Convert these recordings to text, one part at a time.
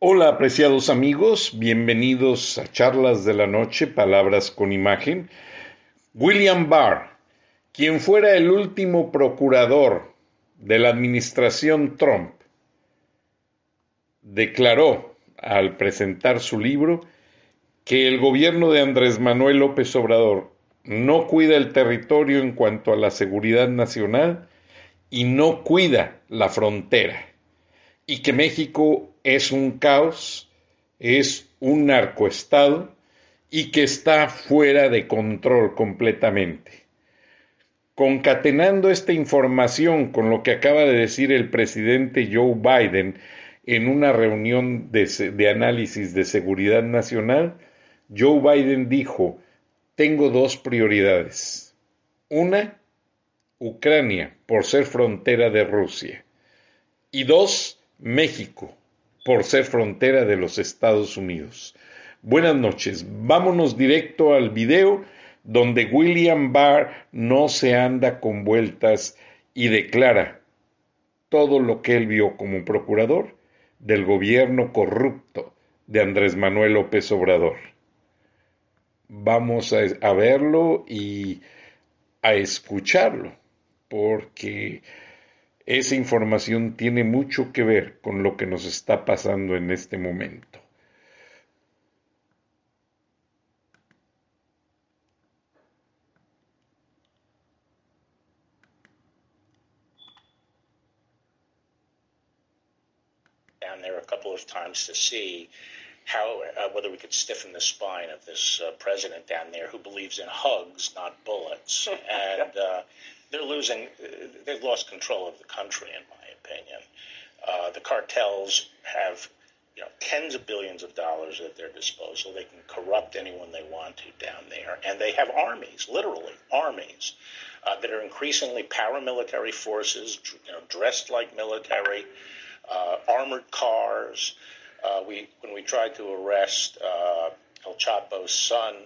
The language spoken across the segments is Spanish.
Hola apreciados amigos, bienvenidos a Charlas de la Noche, Palabras con Imagen. William Barr, quien fuera el último procurador de la administración Trump, declaró al presentar su libro que el gobierno de Andrés Manuel López Obrador no cuida el territorio en cuanto a la seguridad nacional y no cuida la frontera y que México es un caos, es un narcoestado y que está fuera de control completamente. Concatenando esta información con lo que acaba de decir el presidente Joe Biden en una reunión de, análisis de seguridad nacional, Joe Biden dijo, tengo dos prioridades. Una, Ucrania, por ser frontera de Rusia. Y dos, México, por ser frontera de los Estados Unidos. Buenas noches, vámonos directo al video donde William Barr no se anda con vueltas y declara todo lo que él vio como procurador del gobierno corrupto de Andrés Manuel López Obrador. Vamos a, a verlo y a escucharlo, porque esa información tiene mucho que ver con lo que nos está pasando en este momento. down there a couple of times to see how uh, whether we could stiffen the spine of this uh, president down there who believes in hugs, not bullets, and uh, they're losing. They've lost control of the country, in my opinion. Uh, the cartels have, you know, tens of billions of dollars at their disposal. They can corrupt anyone they want to down there, and they have armies, literally armies, uh, that are increasingly paramilitary forces, you know, dressed like military, uh, armored cars. Uh, we when we tried to arrest uh, El Chapo's son,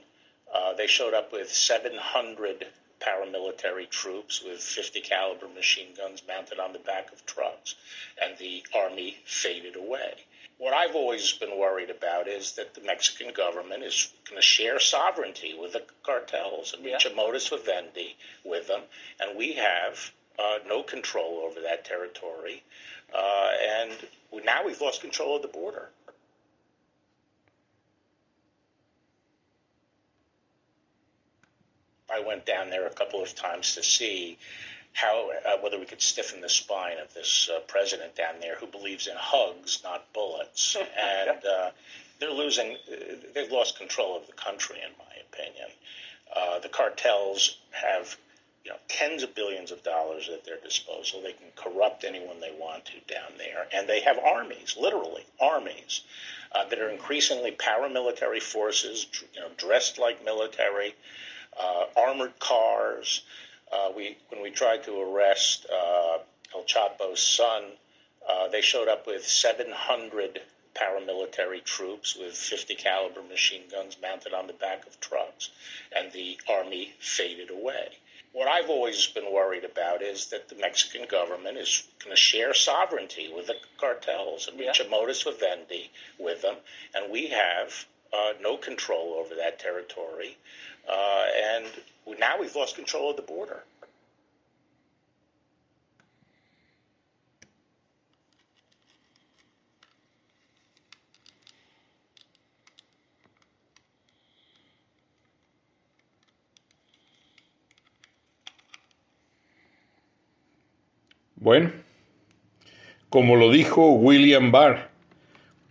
uh, they showed up with 700 paramilitary troops with 50 caliber machine guns mounted on the back of trucks, and the army faded away. What I've always been worried about is that the Mexican government is going to share sovereignty with the cartels and reach a modus vivendi with them, and we have uh, no control over that territory. Uh, and now we've lost control of the border. I went down there a couple of times to see how uh, whether we could stiffen the spine of this uh, president down there who believes in hugs, not bullets, and uh, they're losing. They've lost control of the country, in my opinion. Uh, the cartels have. You know, tens of billions of dollars at their disposal. They can corrupt anyone they want to down there, and they have armies, literally armies, uh, that are increasingly paramilitary forces, you know, dressed like military, uh, armored cars. Uh, we when we tried to arrest uh, El Chapo's son, uh, they showed up with 700 paramilitary troops with 50 caliber machine guns mounted on the back of trucks, and the army faded away. What I've always been worried about is that the Mexican government is going to share sovereignty with the cartels and reach a modus vivendi with them, and we have uh, no control over that territory, uh, and now we've lost control of the border. Bueno, como lo dijo William Barr,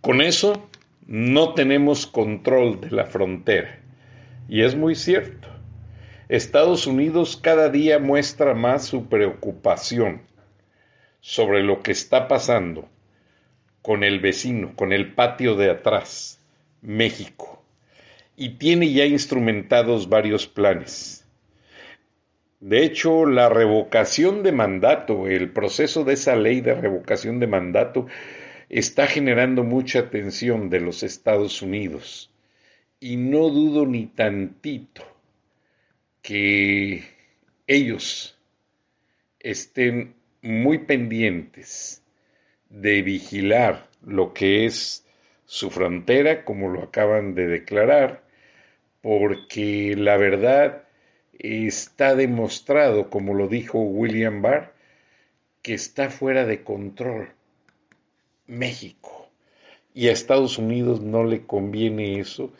con eso no tenemos control de la frontera. Y es muy cierto. Estados Unidos cada día muestra más su preocupación sobre lo que está pasando con el vecino, con el patio de atrás, México, y tiene ya instrumentados varios planes. De hecho, la revocación de mandato, el proceso de esa ley de revocación de mandato, está generando mucha atención de los Estados Unidos. Y no dudo ni tantito que ellos estén muy pendientes de vigilar lo que es su frontera, como lo acaban de declarar, porque la verdad está demostrado, como lo dijo William Barr, que está fuera de control México. Y a Estados Unidos no le conviene eso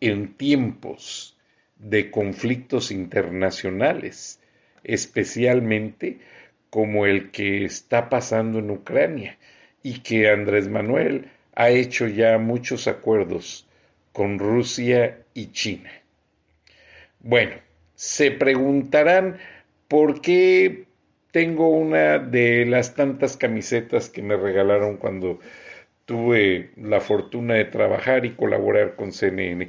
en tiempos de conflictos internacionales, especialmente como el que está pasando en Ucrania y que Andrés Manuel ha hecho ya muchos acuerdos con Rusia y China. Bueno, se preguntarán por qué tengo una de las tantas camisetas que me regalaron cuando tuve la fortuna de trabajar y colaborar con CNN.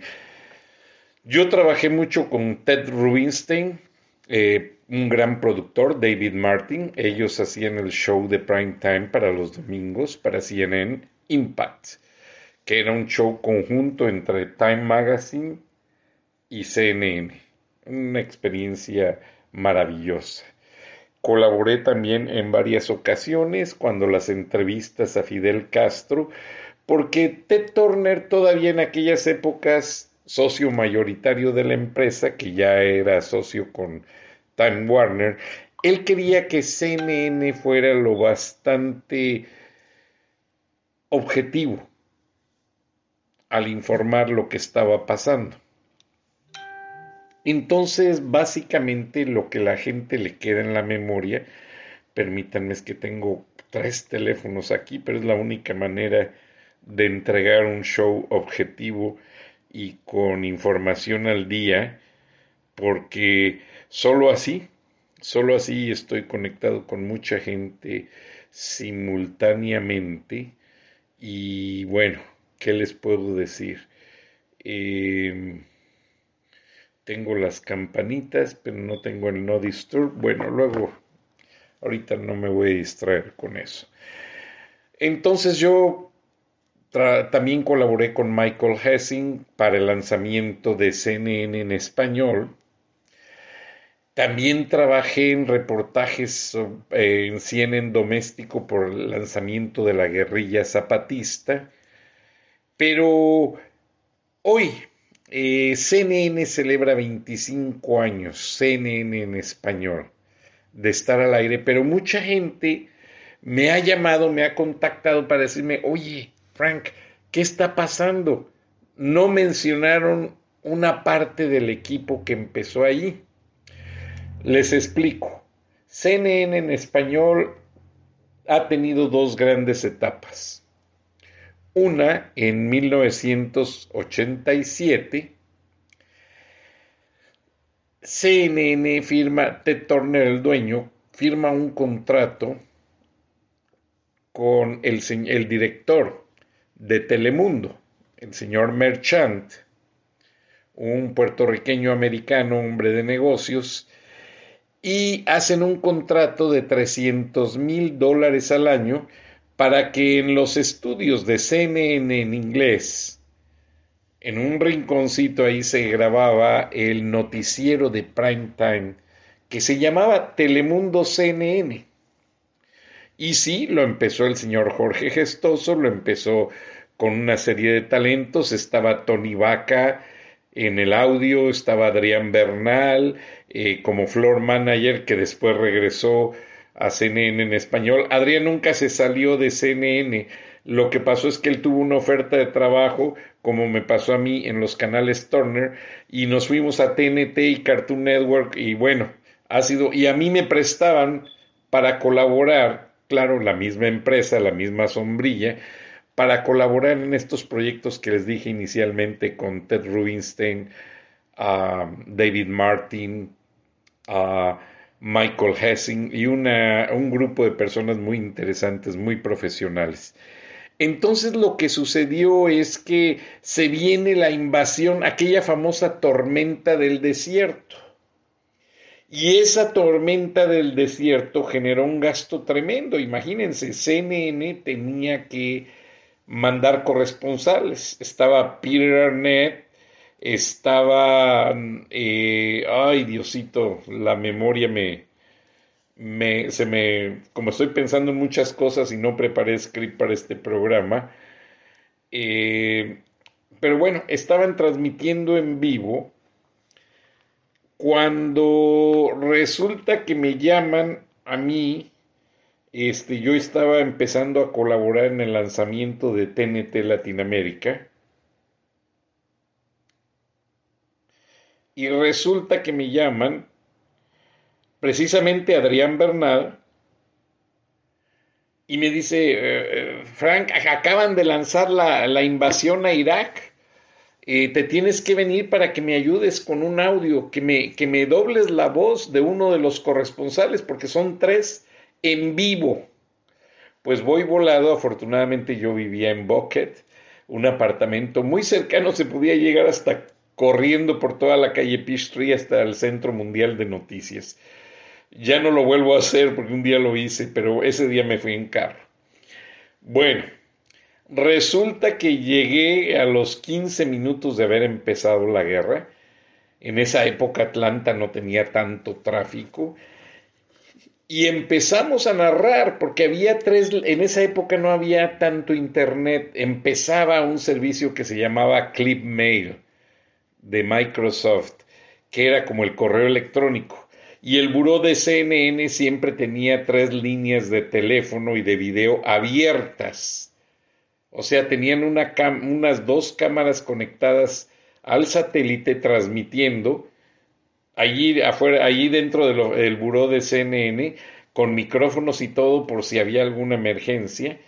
Yo trabajé mucho con Ted Rubinstein, eh, un gran productor, David Martin. Ellos hacían el show de prime time para los domingos, para CNN Impact, que era un show conjunto entre Time Magazine y CNN una experiencia maravillosa. Colaboré también en varias ocasiones cuando las entrevistas a Fidel Castro, porque Ted Turner todavía en aquellas épocas socio mayoritario de la empresa, que ya era socio con Time Warner, él quería que CNN fuera lo bastante objetivo al informar lo que estaba pasando. Entonces, básicamente lo que la gente le queda en la memoria, permítanme es que tengo tres teléfonos aquí, pero es la única manera de entregar un show objetivo y con información al día, porque solo así, solo así estoy conectado con mucha gente simultáneamente y bueno, ¿qué les puedo decir? Eh, tengo las campanitas, pero no tengo el no disturb. Bueno, luego, ahorita no me voy a distraer con eso. Entonces yo también colaboré con Michael Hessing para el lanzamiento de CNN en español. También trabajé en reportajes eh, en CNN doméstico por el lanzamiento de la guerrilla zapatista. Pero hoy eh, CNN celebra 25 años, CNN en español, de estar al aire, pero mucha gente me ha llamado, me ha contactado para decirme, oye, Frank, ¿qué está pasando? No mencionaron una parte del equipo que empezó ahí. Les explico. CNN en español ha tenido dos grandes etapas. Una en 1987, CNN firma, Ted Turner, el dueño, firma un contrato con el, el director de Telemundo, el señor Merchant, un puertorriqueño americano, hombre de negocios, y hacen un contrato de 300 mil dólares al año para que en los estudios de CNN en inglés, en un rinconcito ahí se grababa el noticiero de prime time que se llamaba Telemundo CNN. Y sí, lo empezó el señor Jorge Gestoso, lo empezó con una serie de talentos. Estaba Tony Vaca en el audio, estaba Adrián Bernal eh, como floor manager que después regresó a CNN en español. Adrián nunca se salió de CNN. Lo que pasó es que él tuvo una oferta de trabajo, como me pasó a mí en los canales Turner, y nos fuimos a TNT y Cartoon Network, y bueno, ha sido, y a mí me prestaban para colaborar, claro, la misma empresa, la misma sombrilla, para colaborar en estos proyectos que les dije inicialmente con Ted Rubinstein, a David Martin, a Michael Hessing y un grupo de personas muy interesantes, muy profesionales. Entonces lo que sucedió es que se viene la invasión, aquella famosa tormenta del desierto. Y esa tormenta del desierto generó un gasto tremendo. Imagínense, CNN tenía que mandar corresponsales. Estaba Peter Arnett, estaba, eh, ay Diosito, la memoria me, me, se me, como estoy pensando en muchas cosas y no preparé script para este programa, eh, pero bueno, estaban transmitiendo en vivo cuando resulta que me llaman a mí, este, yo estaba empezando a colaborar en el lanzamiento de TNT Latinoamérica. Y resulta que me llaman precisamente Adrián Bernal y me dice, eh, eh, Frank, acaban de lanzar la, la invasión a Irak eh, te tienes que venir para que me ayudes con un audio, que me, que me dobles la voz de uno de los corresponsales, porque son tres en vivo. Pues voy volado, afortunadamente yo vivía en Bucket, un apartamento muy cercano, se podía llegar hasta corriendo por toda la calle Peachtree hasta el Centro Mundial de Noticias. Ya no lo vuelvo a hacer porque un día lo hice, pero ese día me fui en carro. Bueno, Resulta que llegué a los 15 minutos de haber empezado la guerra. En esa época Atlanta no tenía tanto tráfico. Y empezamos a narrar, porque había tres, en esa época no había tanto internet. Empezaba un servicio que se llamaba Clip Mail de Microsoft, que era como el correo electrónico. Y el buró de CNN siempre tenía tres líneas de teléfono y de video abiertas o sea, tenían una unas dos cámaras conectadas al satélite transmitiendo allí afuera, allí dentro del buró de CNN con micrófonos y todo por si había alguna emergencia.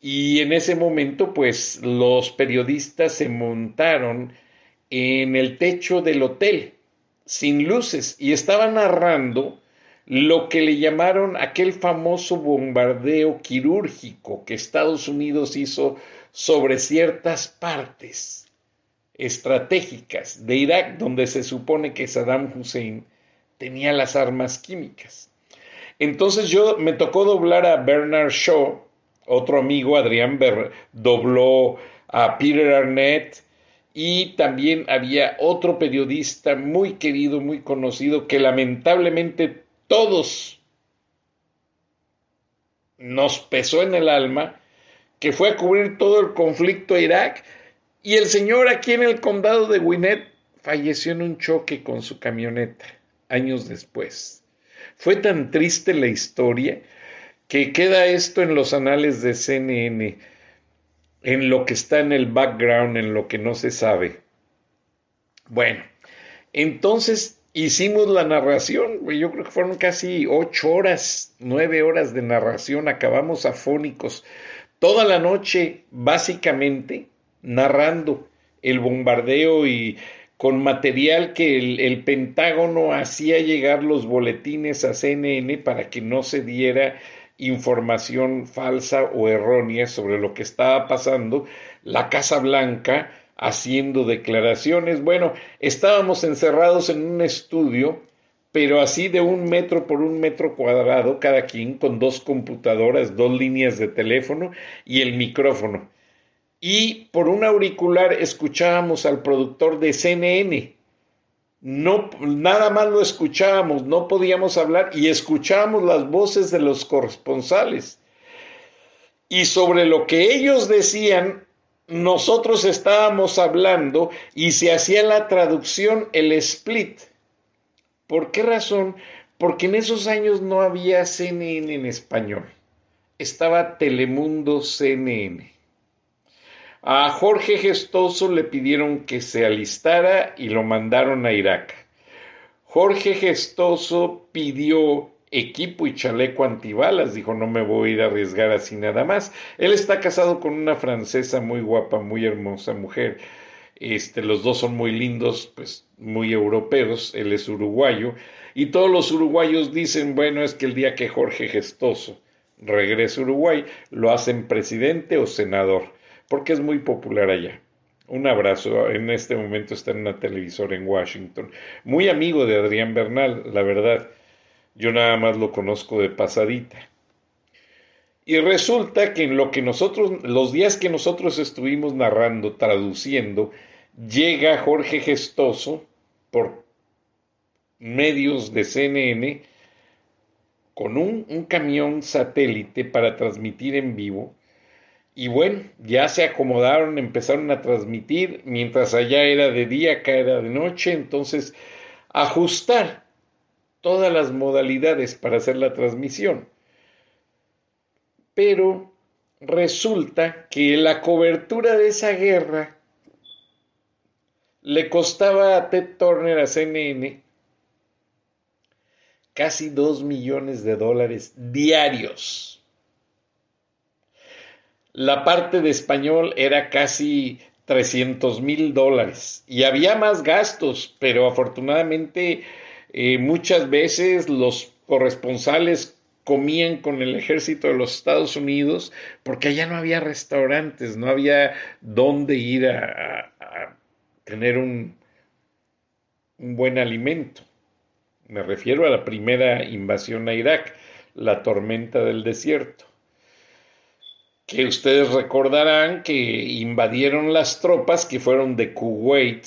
Y en ese momento, pues los periodistas se montaron en el techo del hotel sin luces y estaban narrando lo que le llamaron aquel famoso bombardeo quirúrgico que Estados Unidos hizo sobre ciertas partes estratégicas de Irak, donde se supone que Saddam Hussein tenía las armas químicas. Entonces yo me tocó doblar a Bernard Shaw, otro amigo, Adrián Ber dobló a Peter Arnett, y también había otro periodista muy querido, muy conocido, que lamentablemente todos nos pesó en el alma, que fue a cubrir todo el conflicto a Irak, y el señor aquí en el condado de Gwinnett falleció en un choque con su camioneta años después. Fue tan triste la historia que queda esto en los anales de CNN, en lo que está en el background, en lo que no se sabe. Bueno, entonces hicimos la narración, yo creo que fueron casi ocho horas, nueve horas de narración, acabamos afónicos, toda la noche básicamente narrando el bombardeo y con material que el, Pentágono hacía llegar los boletines a CNN para que no se diera información falsa o errónea sobre lo que estaba pasando. La Casa Blanca haciendo declaraciones. Bueno, estábamos encerrados en un estudio, pero así de un metro por un metro cuadrado, cada quien con dos computadoras, dos líneas de teléfono y el micrófono. Y por un auricular escuchábamos al productor de CNN. No, nada más lo escuchábamos, no podíamos hablar y escuchábamos las voces de los corresponsales. Y sobre lo que ellos decían, nosotros estábamos hablando y se hacía la traducción, el split. ¿Por qué razón? Porque en esos años no había CNN en español. Estaba Telemundo CNN. A Jorge Gestoso le pidieron que se alistara y lo mandaron a Irak. Jorge Gestoso pidió equipo y chaleco antibalas, dijo no me voy a ir a arriesgar así nada más. Él está casado con una francesa muy guapa, muy hermosa mujer. Este, los dos son muy lindos, pues muy europeos, él es uruguayo, y todos los uruguayos dicen, bueno, es que el día que Jorge Gestoso regrese a Uruguay, lo hacen presidente o senador porque es muy popular allá. Un abrazo, en este momento está en una televisora en Washington. Muy amigo de Adrián Bernal, la verdad. Yo nada más lo conozco de pasadita. Y resulta que en lo que nosotros, los días que nosotros estuvimos narrando, traduciendo, llega Jorge Gestoso por medios de CNN con un, un camión satélite para transmitir en vivo y bueno, ya se acomodaron, empezaron a transmitir, mientras allá era de día, acá era de noche, entonces ajustar todas las modalidades para hacer la transmisión. Pero resulta que la cobertura de esa guerra le costaba a Ted Turner, a CNN, casi dos millones de dólares diarios. La parte de español era casi 300 mil dólares y había más gastos, pero afortunadamente eh, muchas veces los corresponsales comían con el ejército de los Estados Unidos porque allá no había restaurantes, no había dónde ir a, tener un, un buen alimento. Me refiero a la primera invasión a Irak, la tormenta del desierto que ustedes recordarán que invadieron las tropas que fueron de Kuwait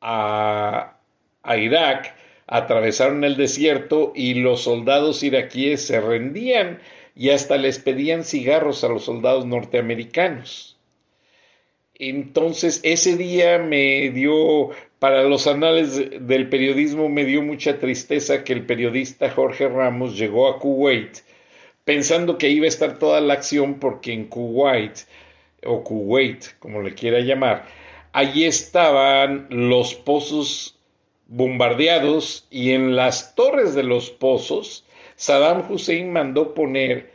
a, Irak, atravesaron el desierto y los soldados iraquíes se rendían y hasta les pedían cigarros a los soldados norteamericanos. Entonces ese día me dio, para los anales del periodismo, me dio mucha tristeza que el periodista Jorge Ramos llegó a Kuwait pensando que iba a estar toda la acción porque en Kuwait, o Kuwait, como le quiera llamar, allí estaban los pozos bombardeados y en las torres de los pozos Saddam Hussein mandó poner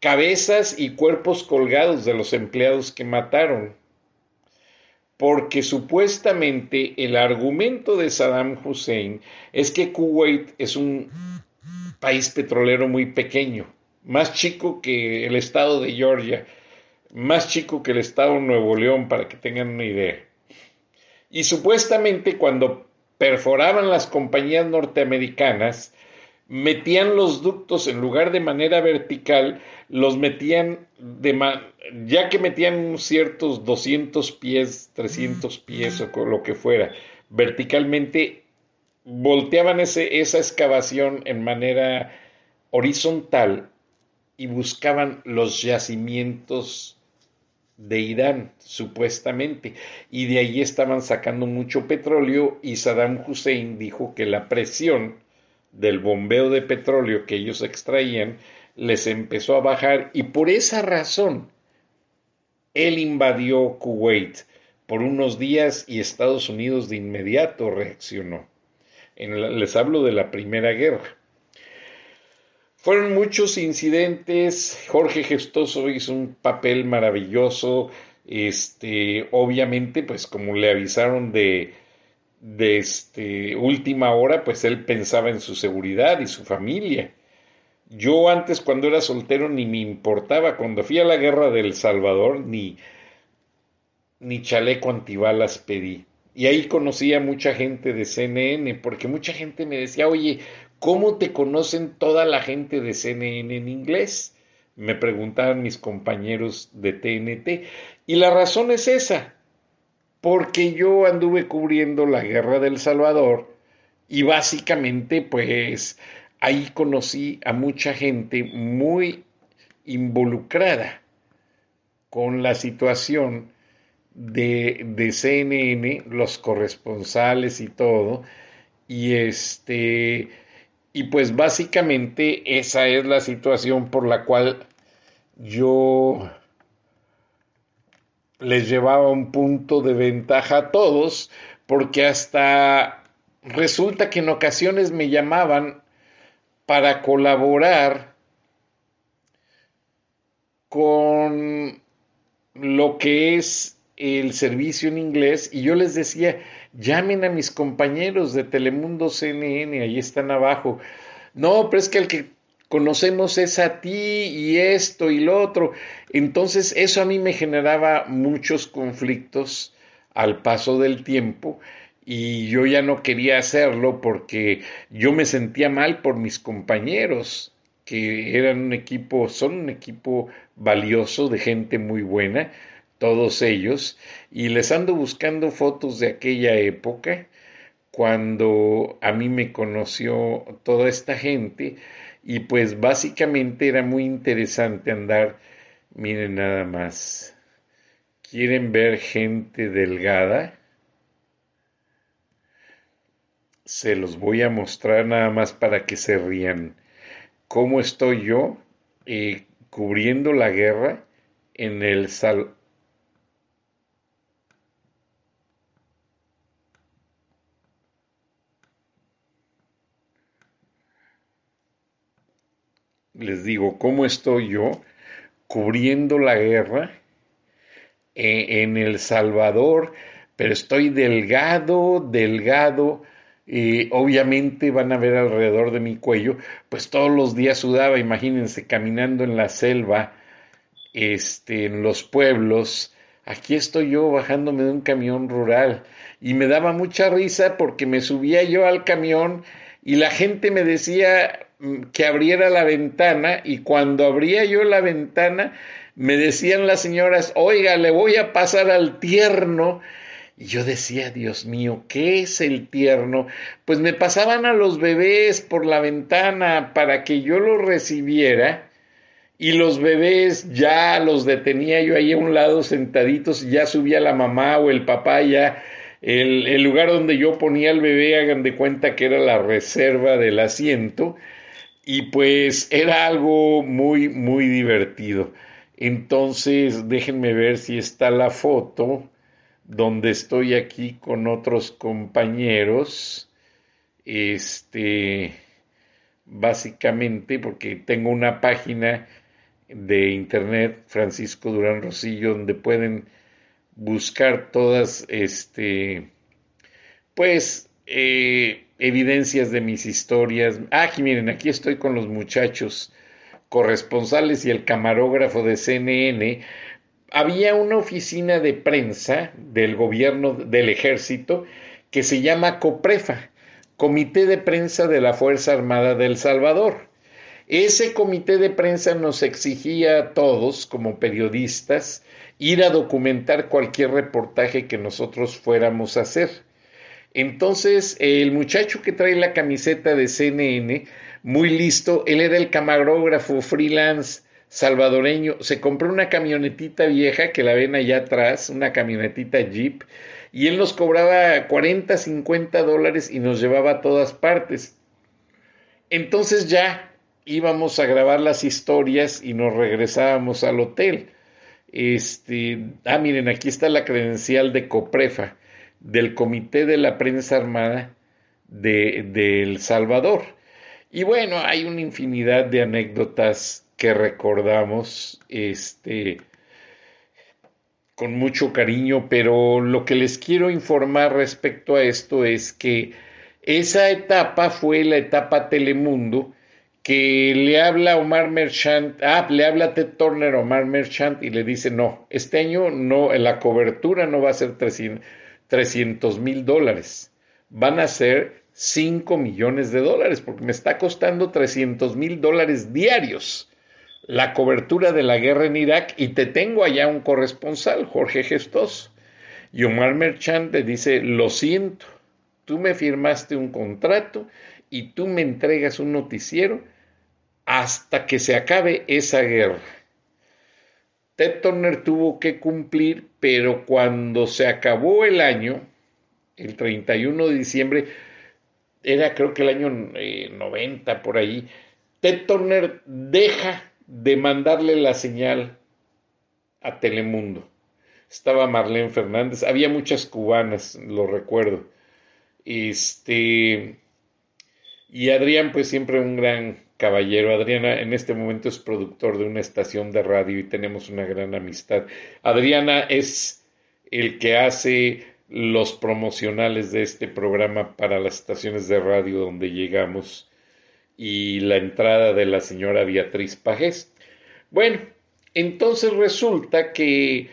cabezas y cuerpos colgados de los empleados que mataron. Porque supuestamente el argumento de Saddam Hussein es que Kuwait es un país petrolero muy pequeño más chico que el estado de Georgia, más chico que el estado de Nuevo León, para que tengan una idea. Y supuestamente cuando perforaban las compañías norteamericanas, metían los ductos en lugar de manera vertical, los metían de ya que metían ciertos 200 pies, 300 pies o lo que fuera, verticalmente, volteaban ese, esa excavación en manera horizontal y buscaban los yacimientos de Irán, supuestamente, y de ahí estaban sacando mucho petróleo y Saddam Hussein dijo que la presión del bombeo de petróleo que ellos extraían les empezó a bajar y por esa razón él invadió Kuwait por unos días y Estados Unidos de inmediato reaccionó. les hablo de la Primera Guerra. Fueron muchos incidentes. Jorge Gestoso hizo un papel maravilloso. Este, obviamente, pues como le avisaron de, de este, última hora, pues él pensaba en su seguridad y su familia. Yo antes cuando era soltero ni me importaba, cuando fui a la guerra del Salvador ni, ni chaleco antibalas pedí. Y ahí conocí a mucha gente de CNN, porque mucha gente me decía, oye, ¿Cómo te conocen toda la gente de CNN en inglés? Me preguntaban mis compañeros de TNT. Y la razón es esa, porque yo anduve cubriendo la guerra del Salvador y básicamente pues ahí conocí a mucha gente muy involucrada con la situación de, de CNN, los corresponsales y todo, y este, y pues básicamente esa es la situación por la cual yo les llevaba un punto de ventaja a todos, porque hasta resulta que en ocasiones me llamaban para colaborar con lo que es el servicio en inglés y yo les decía, llamen a mis compañeros de Telemundo CNN, ahí están abajo. No, pero es que el que conocemos es a ti y esto y lo otro. Entonces eso a mí me generaba muchos conflictos al paso del tiempo y yo ya no quería hacerlo porque yo me sentía mal por mis compañeros que eran un equipo, son un equipo valioso de gente muy buena, todos ellos, y les ando buscando fotos de aquella época, cuando a mí me conoció toda esta gente, y pues básicamente era muy interesante andar, miren nada más, ¿quieren ver gente delgada? Se los voy a mostrar nada más para que se rían. ¿Cómo estoy yo eh, cubriendo la guerra en el Sal les digo, ¿cómo estoy yo cubriendo la guerra eh, en El Salvador? Pero estoy delgado, delgado, obviamente van a ver alrededor de mi cuello, pues todos los días sudaba, imagínense, caminando en la selva, este, en los pueblos, aquí estoy yo bajándome de un camión rural y me daba mucha risa porque me subía yo al camión y la gente me decía, que abriera la ventana y cuando abría yo la ventana me decían las señoras, oiga, le voy a pasar al tierno. Y yo decía, Dios mío, ¿qué es el tierno? Pues me pasaban a los bebés por la ventana para que yo los recibiera y los bebés ya los detenía yo ahí a un lado sentaditos y ya subía la mamá o el papá ya el, el lugar donde yo ponía al bebé hagan de cuenta que era la reserva del asiento y pues era algo muy, muy divertido. Entonces, déjenme ver si está la foto donde estoy aquí con otros compañeros. Este, básicamente, porque tengo una página de internet, Francisco Durán Rosillo, donde pueden buscar todas, este, pues, eh, evidencias de mis historias. Ah, miren, aquí estoy con los muchachos corresponsales y el camarógrafo de CNN. Había una oficina de prensa del gobierno del ejército que se llama COPREFA, Comité de Prensa de la Fuerza Armada del Salvador. Ese comité de prensa nos exigía a todos, como periodistas, ir a documentar cualquier reportaje que nosotros fuéramos a hacer. Entonces, el muchacho que trae la camiseta de CNN, muy listo, él era el camarógrafo freelance salvadoreño, se compró una camionetita vieja que la ven allá atrás, una camionetita Jeep, y él nos cobraba 40, 50 dólares y nos llevaba a todas partes. Entonces ya íbamos a grabar las historias y nos regresábamos al hotel. Este, ah, miren, aquí está la credencial de Coprefa del Comité de la Prensa Armada de, El Salvador. Y bueno, hay una infinidad de anécdotas que recordamos este, con mucho cariño, pero lo que les quiero informar respecto a esto es que esa etapa fue la etapa Telemundo que le habla Omar Merchant, ah, le habla Ted Turner a Omar Merchant y le dice, no, este año no, la cobertura no va a ser 300, 300 mil dólares. Van a ser 5 millones de dólares, porque me está costando 300 mil dólares diarios la cobertura de la guerra en Irak y te tengo allá un corresponsal, Jorge Gestos. Y Omar Merchant le dice, lo siento, tú me firmaste un contrato y tú me entregas un noticiero hasta que se acabe esa guerra Ted Turner tuvo que cumplir, pero cuando se acabó el año, el 31 de diciembre, era creo que el año 90 eh, por ahí, Ted Turner deja de mandarle la señal a Telemundo. Estaba Marlene Fernández, había muchas cubanas, lo recuerdo. Este, y Adrián, pues siempre un gran caballero. Adriana en este momento es productor de una estación de radio y tenemos una gran amistad. Adriana es el que hace los promocionales de este programa para las estaciones de radio donde llegamos y la entrada de la señora Beatriz Pajés. Bueno, entonces resulta que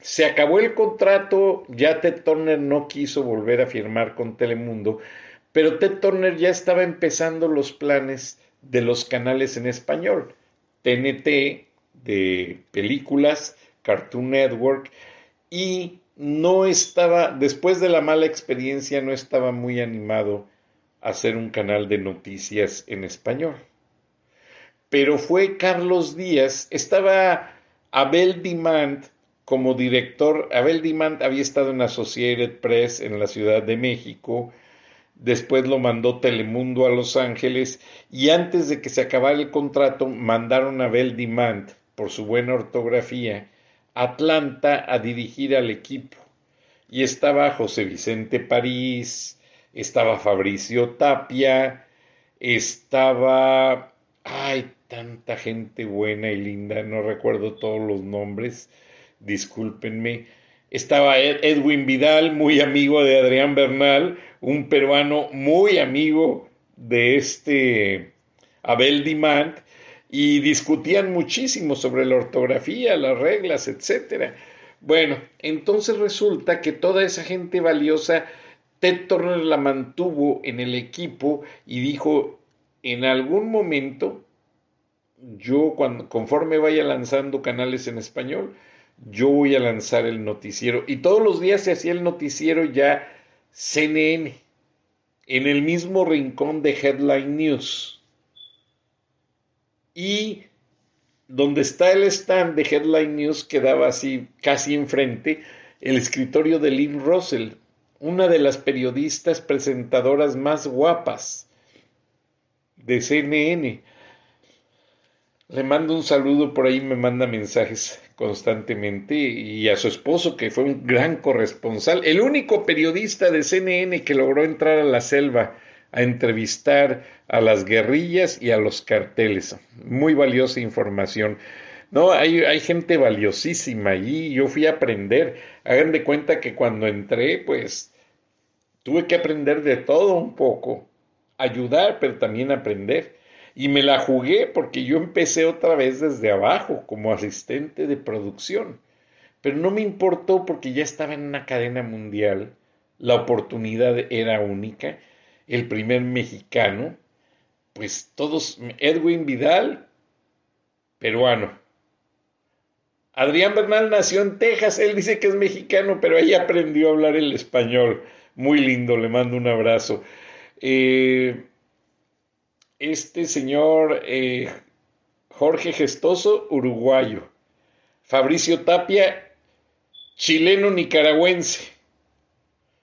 se acabó el contrato, ya Ted no quiso volver a firmar con Telemundo, pero Ted Turner ya estaba empezando los planes de los canales en español, TNT de películas, Cartoon Network, y no estaba, después de la mala experiencia, no estaba muy animado a hacer un canal de noticias en español. Pero fue Carlos Díaz, estaba Abel Dimand como director. Abel Dimand había estado en Associated Press en la Ciudad de México, después lo mandó Telemundo a Los Ángeles y antes de que se acabara el contrato mandaron a Abel Dimand, por su buena ortografía, a Atlanta a dirigir al equipo. Y estaba José Vicente París, estaba Fabricio Tapia, estaba... ¡Ay! tanta gente buena y linda, no recuerdo todos los nombres, discúlpenme. Estaba Edwin Vidal, muy amigo de Adrián Bernal, un peruano muy amigo de este Abel Dimant, y discutían muchísimo sobre la ortografía, las reglas, etcétera. Bueno, entonces resulta que toda esa gente valiosa, Ted Turner la mantuvo en el equipo y dijo, en algún momento yo cuando, conforme vaya lanzando canales en español, yo voy a lanzar el noticiero. Y todos los días se hacía el noticiero ya CNN, en el mismo rincón de Headline News. Y donde está el stand de Headline News quedaba así casi enfrente el escritorio de Lynn Russell, una de las periodistas presentadoras más guapas de CNN le mando un saludo, por ahí me manda mensajes constantemente y a su esposo que fue un gran corresponsal, el único periodista de CNN que logró entrar a la selva a entrevistar a las guerrillas y a los carteles. Muy valiosa información. No, hay, hay gente valiosísima allí. Yo fui a aprender. Hagan de cuenta que cuando entré, pues tuve que aprender de todo un poco. Ayudar, pero también aprender y me la jugué porque yo empecé otra vez desde abajo como asistente de producción. Pero no me importó porque ya estaba en una cadena mundial, la oportunidad era única, el primer mexicano, pues todos, Edwin Vidal, peruano. Adrián Bernal nació en Texas, él dice que es mexicano, pero ahí aprendió a hablar el español. Muy lindo, le mando un abrazo. Eh, este señor eh, Jorge Gestoso, uruguayo. Fabricio Tapia, chileno nicaragüense.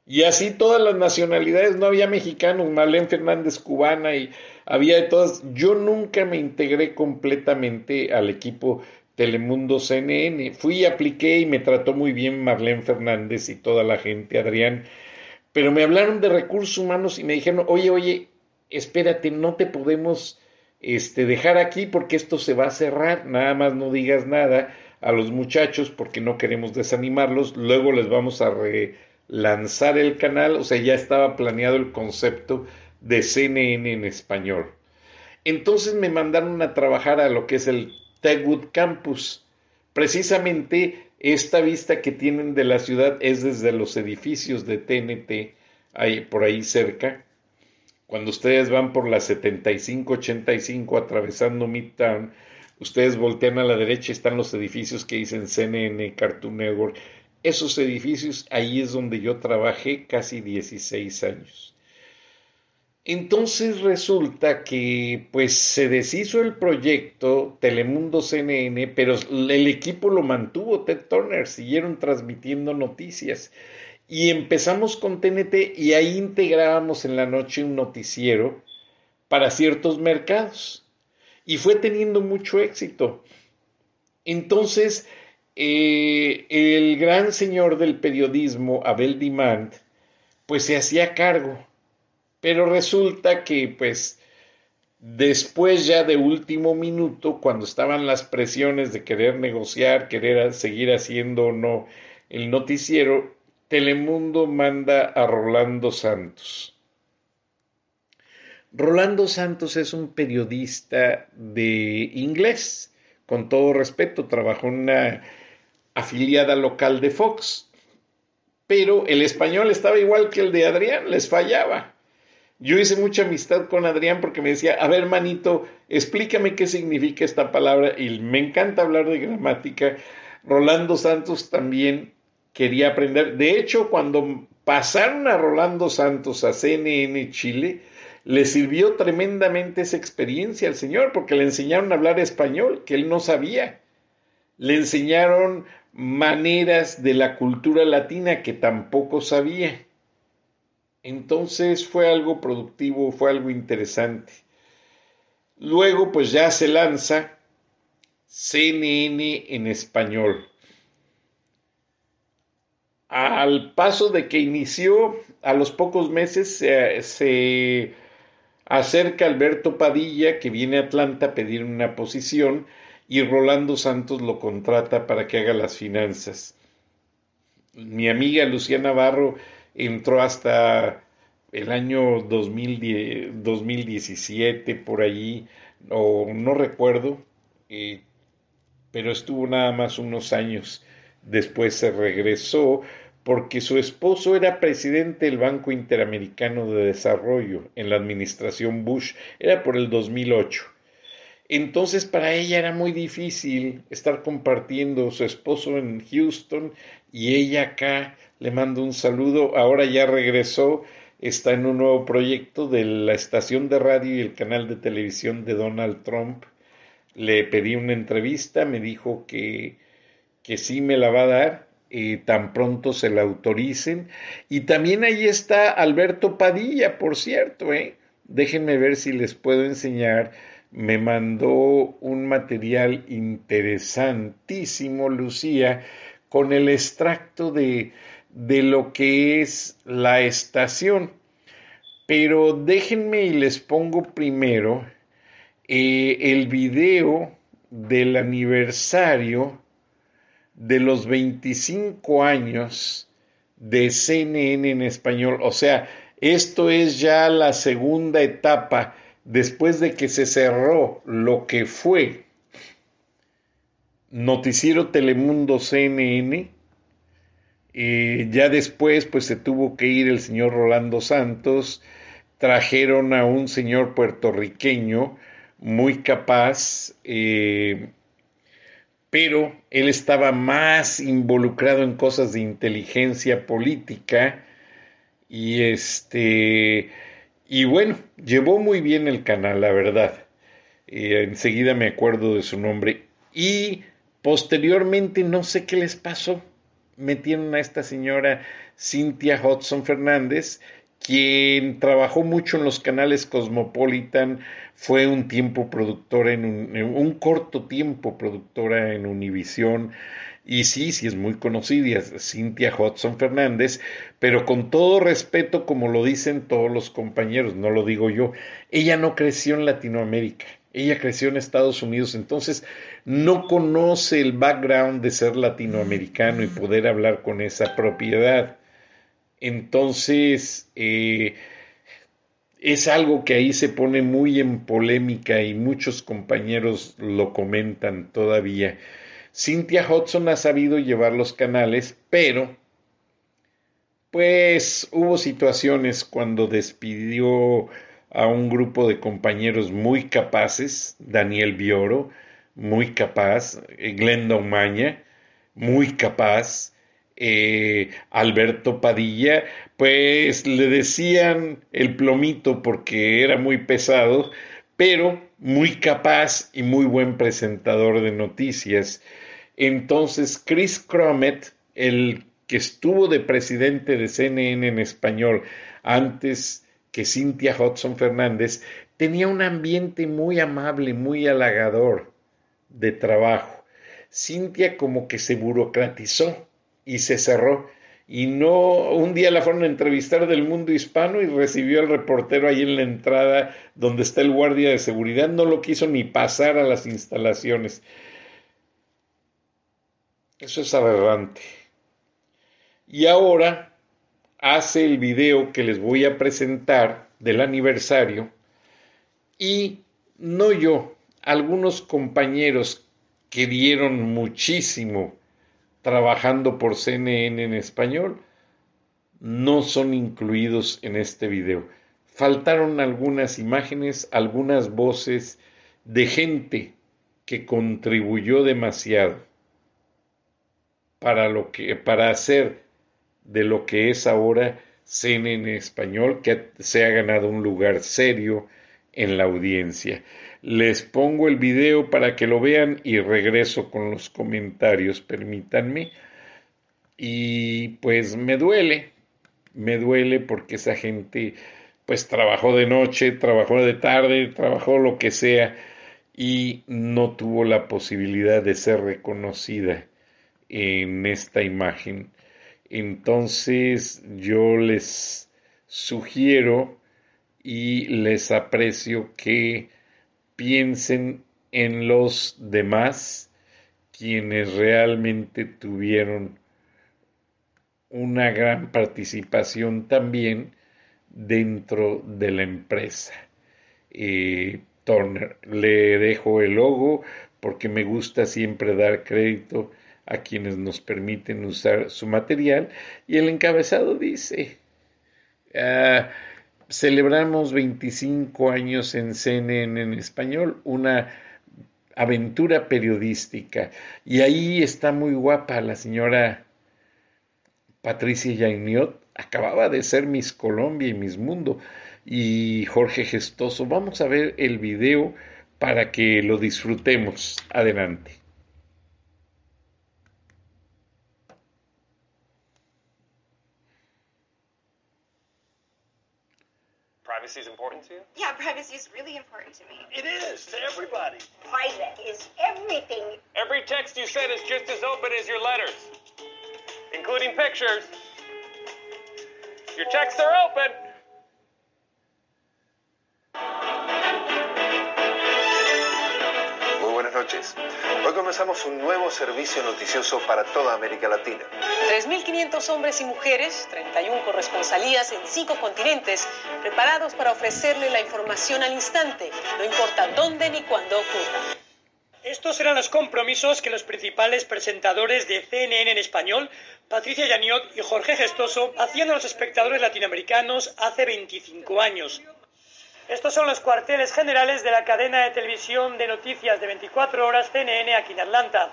Y así todas las nacionalidades, no había mexicanos, Marlene Fernández cubana y había de todas. Yo nunca me integré completamente al equipo Telemundo CNN. Fui, apliqué y me trató muy bien Marlene Fernández y toda la gente, Adrián. Pero me hablaron de recursos humanos y me dijeron, oye, oye, espérate, no te podemos este, dejar aquí porque esto se va a cerrar, nada más no digas nada a los muchachos porque no queremos desanimarlos, luego les vamos a relanzar el canal, o sea, ya estaba planeado el concepto de CNN en español. Entonces me mandaron a trabajar a lo que es el Tegwood Campus. Precisamente esta vista que tienen de la ciudad es desde los edificios de TNT, ahí, por ahí cerca, cuando ustedes van por la 7585 atravesando Midtown, ustedes voltean a la derecha están los edificios que dicen CNN, Cartoon Network. Esos edificios, ahí es donde yo trabajé casi 16 años. Entonces resulta que pues se deshizo el proyecto Telemundo CNN, pero el equipo lo mantuvo, Ted Turner, siguieron transmitiendo noticias. Y empezamos con TNT y ahí integrábamos en la noche un noticiero para ciertos mercados. Y fue teniendo mucho éxito. Entonces, eh, el gran señor del periodismo, Abel Dimand, pues se hacía cargo pero resulta que, pues, después ya de último minuto, cuando estaban las presiones de querer negociar, querer seguir haciendo o no el noticiero, Telemundo manda a Rolando Santos. Rolando Santos es un periodista de inglés, con todo respeto, trabajó en una afiliada local de Fox, pero el español estaba igual que el de Adrián, les fallaba. Yo hice mucha amistad con Adrián porque me decía, a ver, manito, explícame qué significa esta palabra. Y me encanta hablar de gramática. Rolando Santos también quería aprender. De hecho, cuando pasaron a Rolando Santos a CNN Chile, le sirvió tremendamente esa experiencia al señor porque le enseñaron a hablar español, que él no sabía. Le enseñaron maneras de la cultura latina que tampoco sabía. Entonces fue algo productivo, fue algo interesante. Luego pues ya se lanza CNN en español. Al paso de que inició, a los pocos meses se, acerca Alberto Padilla, que viene a Atlanta a pedir una posición, y Rolando Santos lo contrata para que haga las finanzas. Mi amiga Lucía Navarro entró hasta el año 2017, por allí, o no recuerdo, eh, pero estuvo nada más unos años. Después se regresó porque su esposo era presidente del Banco Interamericano de Desarrollo en la administración Bush, era por el 2008. Entonces para ella era muy difícil estar compartiendo su esposo en Houston y ella acá. Le mando un saludo, ahora ya regresó, está en un nuevo proyecto de la estación de radio y el canal de televisión de Donald Trump. Le pedí una entrevista, me dijo que, que sí me la va a dar, tan pronto se la autoricen. Y también ahí está Alberto Padilla, por cierto, ¿eh? Déjenme ver si les puedo enseñar. Me mandó un material interesantísimo, Lucía, con el extracto de, de lo que es la estación. Pero déjenme y les pongo primero eh, el video del aniversario de los 25 años de CNN en español. O sea, esto es ya la segunda etapa después de que se cerró lo que fue Noticiero Telemundo CNN eh, ya después, pues se tuvo que ir el señor Rolando Santos, trajeron a un señor puertorriqueño muy capaz, eh, pero él estaba más involucrado en cosas de inteligencia política y este y bueno llevó muy bien el canal la verdad. Eh, enseguida me acuerdo de su nombre y posteriormente no sé qué les pasó. Metieron a esta señora Cynthia Hudson Fernández, quien trabajó mucho en los canales Cosmopolitan, fue un tiempo productora en un, corto tiempo productora en Univisión, y sí, sí es muy conocida, Cynthia Hudson Fernández, pero con todo respeto, como lo dicen todos los compañeros, no lo digo yo, ella no creció en Latinoamérica, ella creció en Estados Unidos, entonces no conoce el background de ser latinoamericano y poder hablar con esa propiedad. Entonces, eh, es algo que ahí se pone muy en polémica y muchos compañeros lo comentan todavía. Cynthia Hudson ha sabido llevar los canales, pero pues hubo situaciones cuando despidió a un grupo de compañeros muy capaces, Daniel Bioro, muy capaz, Glenda Umaña, muy capaz, eh, Alberto Padilla, pues le decían el plomito porque era muy pesado, pero muy capaz y muy buen presentador de noticias. Entonces, Chris Cromet, el que estuvo de presidente de CNN en español antes que Cynthia Hudson Fernández, tenía un ambiente muy amable, muy halagador de trabajo. Cintia como que se burocratizó y se cerró. Y no, un día la fueron a entrevistar del mundo hispano y recibió al reportero ahí en la entrada donde está el guardia de seguridad, no lo quiso ni pasar a las instalaciones. Eso es aberrante. Y ahora hace el video que les voy a presentar del aniversario y no yo, algunos compañeros que dieron muchísimo trabajando por CNN en español no son incluidos en este video. Faltaron algunas imágenes, algunas voces de gente que contribuyó demasiado para lo que para hacer de lo que es ahora CNN en español que se ha ganado un lugar serio en la audiencia. Les pongo el video para que lo vean y regreso con los comentarios, permítanme. Y pues me duele, me duele porque esa gente pues trabajó de noche, trabajó de tarde, trabajó lo que sea y no tuvo la posibilidad de ser reconocida en esta imagen. Entonces yo les sugiero y les aprecio que piensen en los demás quienes realmente tuvieron una gran participación también dentro de la empresa. Eh, Turner, le dejo el logo porque me gusta siempre dar crédito a quienes nos permiten usar su material y el encabezado dice ah, celebramos 25 años en CNN en español, una aventura periodística. Y ahí está muy guapa la señora Patricia Yainiot, acababa de ser Miss Colombia y Miss Mundo. Y Jorge Gestoso, vamos a ver el video para que lo disfrutemos. Adelante. You? Yeah, privacy is really important to me. It is to everybody. Private is everything. Every text you send is just as open as your letters, including pictures. Your texts are open. Noches. Hoy comenzamos un nuevo servicio noticioso para toda América Latina. 3.500 hombres y mujeres, 31 corresponsalías en cinco continentes, preparados para ofrecerle la información al instante, no importa dónde ni cuándo ocurra. Estos eran los compromisos que los principales presentadores de CNN en español, Patricia Yaniot y Jorge Gestoso, hacían a los espectadores latinoamericanos hace 25 años. Estos son los cuarteles generales de la cadena de televisión de noticias de 24 horas CNN aquí en Atlanta.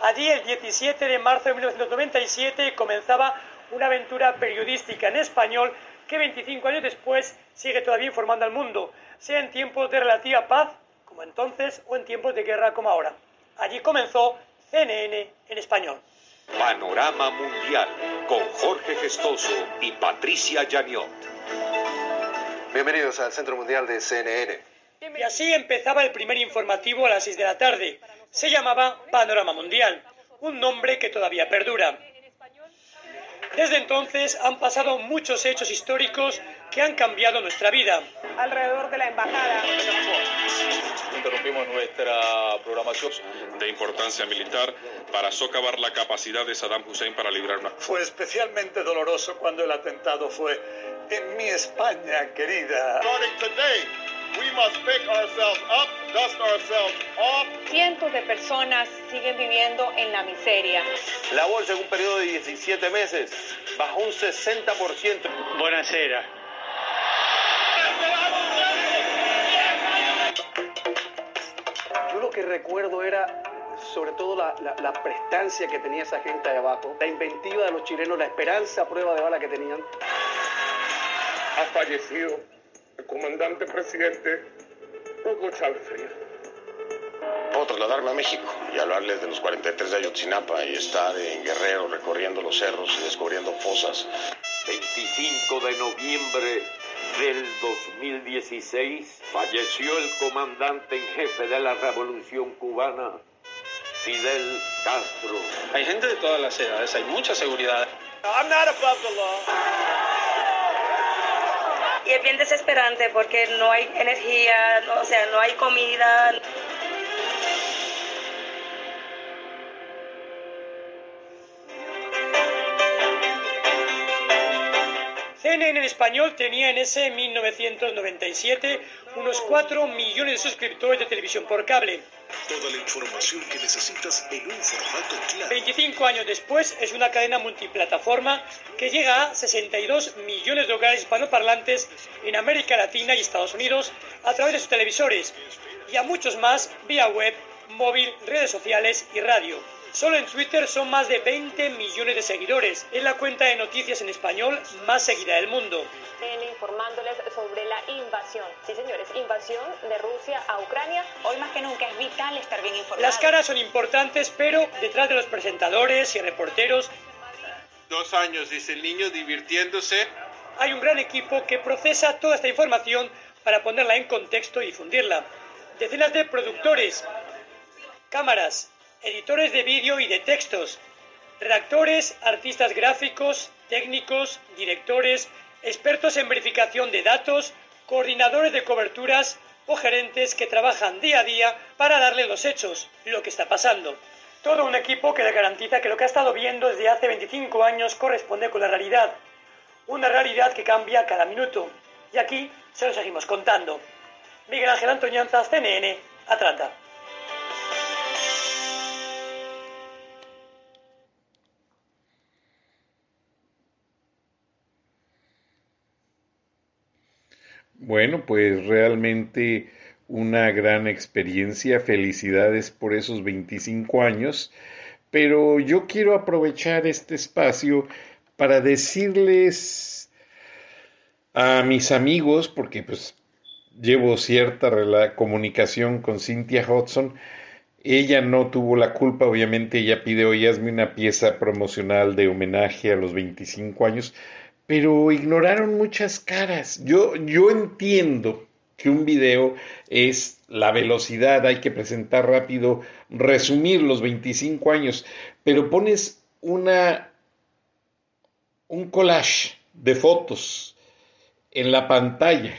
Allí, el 17 de marzo de 1997, comenzaba una aventura periodística en español que 25 años después sigue todavía informando al mundo, sea en tiempos de relativa paz, como entonces, o en tiempos de guerra, como ahora. Allí comenzó CNN en español. Panorama Mundial con Jorge Gestoso y Patricia Yaniot. Bienvenidos al Centro Mundial de CNN. Y así empezaba el primer informativo a las 6 de la tarde. Se llamaba Panorama Mundial, un nombre que todavía perdura. Desde entonces han pasado muchos hechos históricos que han cambiado nuestra vida. Alrededor de la embajada. Interrumpimos nuestra programación de importancia militar para socavar la capacidad de Saddam Hussein para librar una... Fue especialmente doloroso cuando el atentado fue en mi España querida. Cientos de personas siguen viviendo en la miseria. La bolsa en un periodo de 17 meses bajó un 60%. Buenasera. Yo lo que recuerdo era sobre todo la, la, la, prestancia que tenía esa gente ahí abajo, la inventiva de los chilenos, la esperanza a prueba de bala que tenían. Ha fallecido el comandante presidente Hugo Chávez Frías. Puedo trasladarme a México y hablarles de los 43 de Ayotzinapa y estar en Guerrero recorriendo los cerros y descubriendo fosas. 25 de noviembre del 2016 falleció el comandante en jefe de la Revolución Cubana, Fidel Castro. Hay gente de todas las edades, hay mucha seguridad. I'm not above the law. Y es bien desesperante porque no hay energía, o sea, no hay comida. CNN en español tenía en ese 1997 unos 4 millones de suscriptores de televisión por cable. Toda la información que necesitas en un formato claro. 25 años después es una cadena multiplataforma que llega a 62 millones de hogares hispanoparlantes en América Latina y Estados Unidos a través de sus televisores y a muchos más vía web, móvil, redes sociales y radio. Solo en Twitter son más de 20 millones de seguidores. Es la cuenta de noticias en español más seguida del mundo. Informándoles sobre la invasión. Sí, señores, invasión de Rusia a Ucrania. Hoy más que nunca es vital estar bien informados. Las caras son importantes, pero detrás de los presentadores y reporteros. Dos años, dice el niño, divirtiéndose. Hay un gran equipo que procesa toda esta información para ponerla en contexto y difundirla. Decenas de productores, cámaras, editores de vídeo y de textos, redactores, artistas gráficos, técnicos, directores, expertos en verificación de datos, coordinadores de coberturas o gerentes que trabajan día a día para darle los hechos, lo que está pasando. Todo un equipo que le garantiza que lo que ha estado viendo desde hace 25 años corresponde con la realidad. Una realidad que cambia cada minuto. Y aquí se lo seguimos contando. Miguel Ángel Antoñanzas, CNN, Atlanta. Bueno, pues realmente una gran experiencia. Felicidades por esos 25 años. Pero yo quiero aprovechar este espacio para decirles a mis amigos, porque pues llevo cierta comunicación con Cynthia Hudson, ella no tuvo la culpa, obviamente ella pide hoy una pieza promocional de homenaje a los 25 años, pero ignoraron muchas caras. Yo, yo entiendo que un video es la velocidad, hay que presentar rápido, resumir los 25 años, pero pones una un collage de fotos en la pantalla.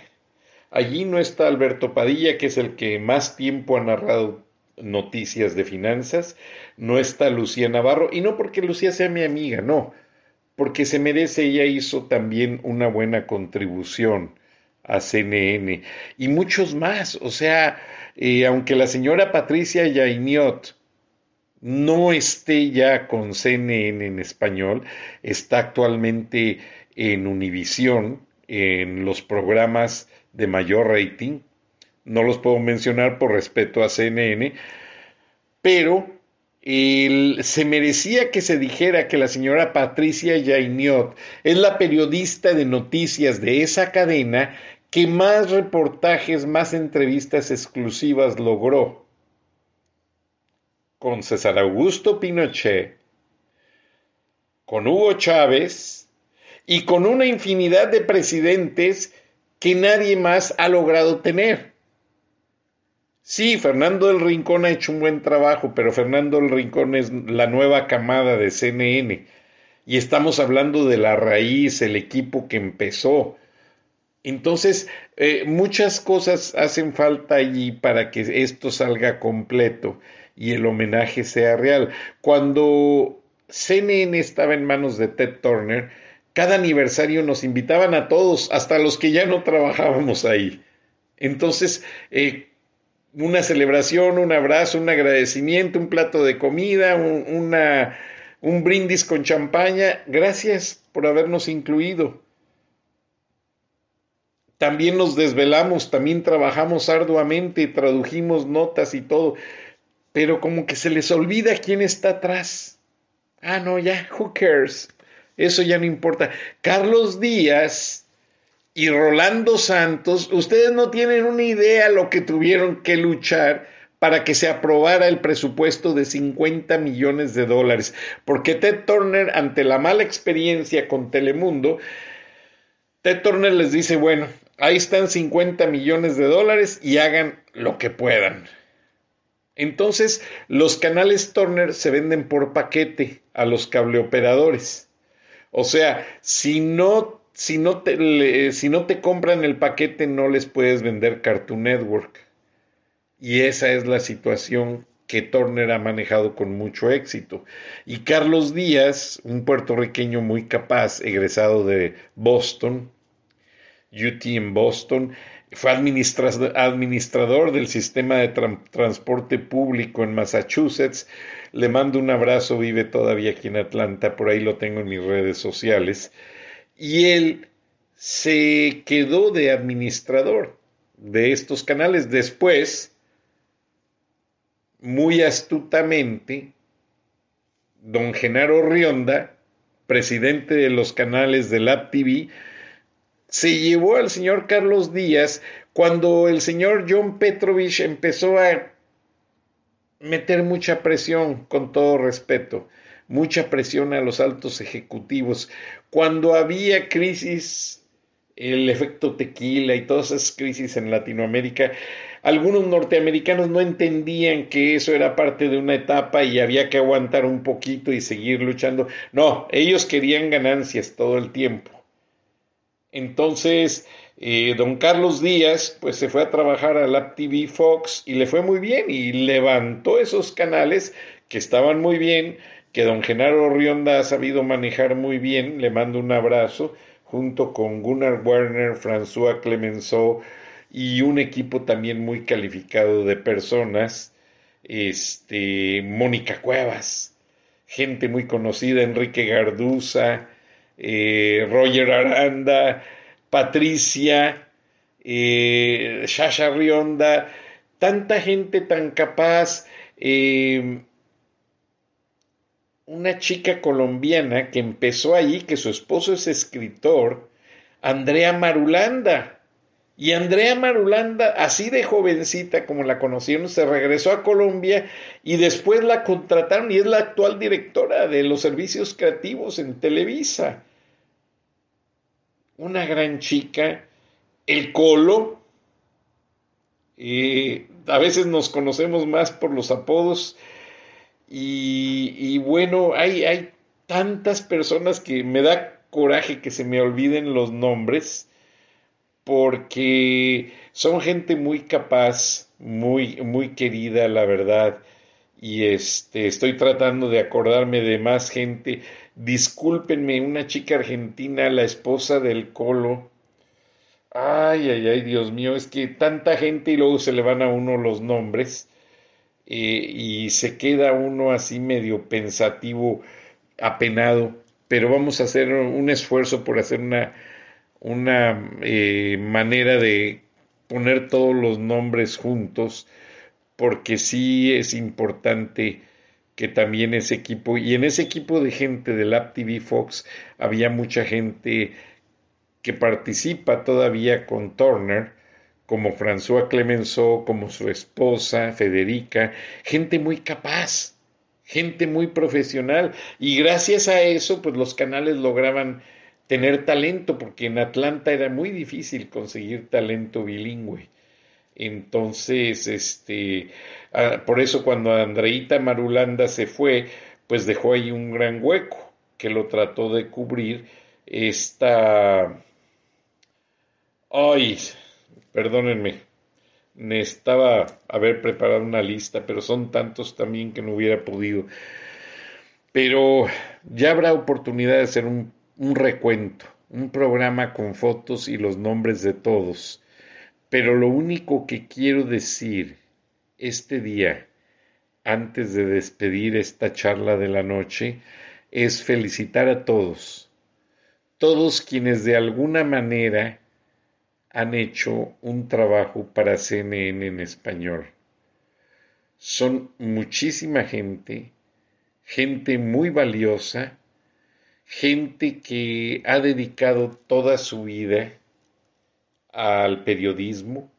Allí no está Alberto Padilla, que es el que más tiempo ha narrado noticias de finanzas, no está Lucía Navarro, y no porque Lucía sea mi amiga, no, porque se merece, ella hizo también una buena contribución a CNN y muchos más, o sea, eh, aunque la señora Patricia Yainiot no esté ya con CNN en español, está actualmente en Univisión, en los programas de mayor rating, no los puedo mencionar por respeto a CNN, pero se merecía que se dijera que la señora Patricia Yainiot es la periodista de noticias de esa cadena que más reportajes, más entrevistas exclusivas logró. Con César Augusto Pinochet, con Hugo Chávez y con una infinidad de presidentes que nadie más ha logrado tener. Sí, Fernando del Rincón ha hecho un buen trabajo, pero Fernando del Rincón es la nueva camada de CNN. Y estamos hablando de la raíz, el equipo que empezó. Entonces, eh, muchas cosas hacen falta allí para que esto salga completo y el homenaje sea real. Cuando CNN estaba en manos de Ted Turner, cada aniversario nos invitaban a todos, hasta los que ya no trabajábamos ahí. Entonces, eh, una celebración, un abrazo, un agradecimiento, un plato de comida, un, una, un brindis con champaña. Gracias por habernos incluido. También nos desvelamos, también trabajamos arduamente, tradujimos notas y todo. pero como que se les olvida quién está atrás. Ah, no, ya, who cares? Eso ya no importa. Carlos Díaz y Rolando Santos, ustedes no tienen una idea lo que tuvieron que luchar para que se aprobara el presupuesto de 50 millones de dólares, porque Ted Turner, ante la mala experiencia con Telemundo, Ted Turner les dice, bueno, ahí están 50 millones de dólares y hagan lo que puedan. Entonces, los canales Turner se venden por paquete a los cableoperadores. O sea, si no, si no, te, si no te compran el paquete, no les puedes vender Cartoon Network. Y esa es la situación que Turner ha manejado con mucho éxito. Y Carlos Díaz, un puertorriqueño muy capaz, egresado de Boston, UT en Boston, fue administrador del sistema de transporte público en Massachusetts. Le mando un abrazo, vive todavía aquí en Atlanta, por ahí lo tengo en mis redes sociales. Y él se quedó de administrador de estos canales. Después, muy astutamente, don Genaro Rionda, presidente de los canales de Lab TV, se llevó al señor Carlos Díaz cuando el señor John Petrovich empezó a meter mucha presión, con todo respeto, mucha presión a los altos ejecutivos. Cuando había crisis, el efecto tequila y todas esas crisis en Latinoamérica, algunos norteamericanos no entendían que eso era parte de una etapa y había que aguantar un poquito y seguir luchando. No, ellos querían ganancias todo el tiempo. Entonces, eh, don Carlos Díaz, pues se fue a trabajar a la TV Fox y le fue muy bien y levantó esos canales que estaban muy bien, que don Genaro Rionda ha sabido manejar muy bien, le mando un abrazo, junto con Gunnar Werner, François Clemenceau, y un equipo también muy calificado de personas, este, Mónica Cuevas, gente muy conocida, Enrique Garduza, eh, Roger Aranda, Patricia, eh, Shasha Rionda, tanta gente tan capaz, eh, una chica colombiana que empezó ahí, que su esposo es escritor, Andrea Marulanda, y Andrea Marulanda, así de jovencita como la conocieron, se regresó a Colombia y después la contrataron y es la actual directora de los servicios creativos en Televisa. Una gran chica, el Colo, eh, a veces nos conocemos más por los apodos y, bueno, hay, hay tantas personas que me da coraje que se me olviden los nombres porque son gente muy capaz, muy, muy querida, la verdad. Y este, estoy tratando de acordarme de más gente. Discúlpenme, una chica argentina, la esposa del Colo. Ay, ay, ay, Dios mío, es que tanta gente y luego se le van a uno los nombres y se queda uno así medio pensativo, apenado. Pero vamos a hacer un esfuerzo por hacer una una eh, manera de poner todos los nombres juntos, porque sí es importante que también ese equipo, y en ese equipo de gente del App TV Fox había mucha gente que participa todavía con Turner, como François Clemenceau, como su esposa Federica, gente muy capaz, gente muy profesional, y gracias a eso, pues los canales lograban tener talento, porque en Atlanta era muy difícil conseguir talento bilingüe. Entonces, este, ah, por eso cuando Andreita Marulanda se fue, pues dejó ahí un gran hueco que lo trató de cubrir esta... Ay, perdónenme, necesitaba haber preparado una lista, pero son tantos también que no hubiera podido. Pero ya habrá oportunidad de hacer un un recuento, un programa con fotos y los nombres de todos. Pero lo único que quiero decir este día, antes de despedir esta charla de la noche, es felicitar a todos, todos quienes de alguna manera han hecho un trabajo para CNN en español. son muchísima gente, gente muy valiosa, gente que ha dedicado toda su vida al periodismo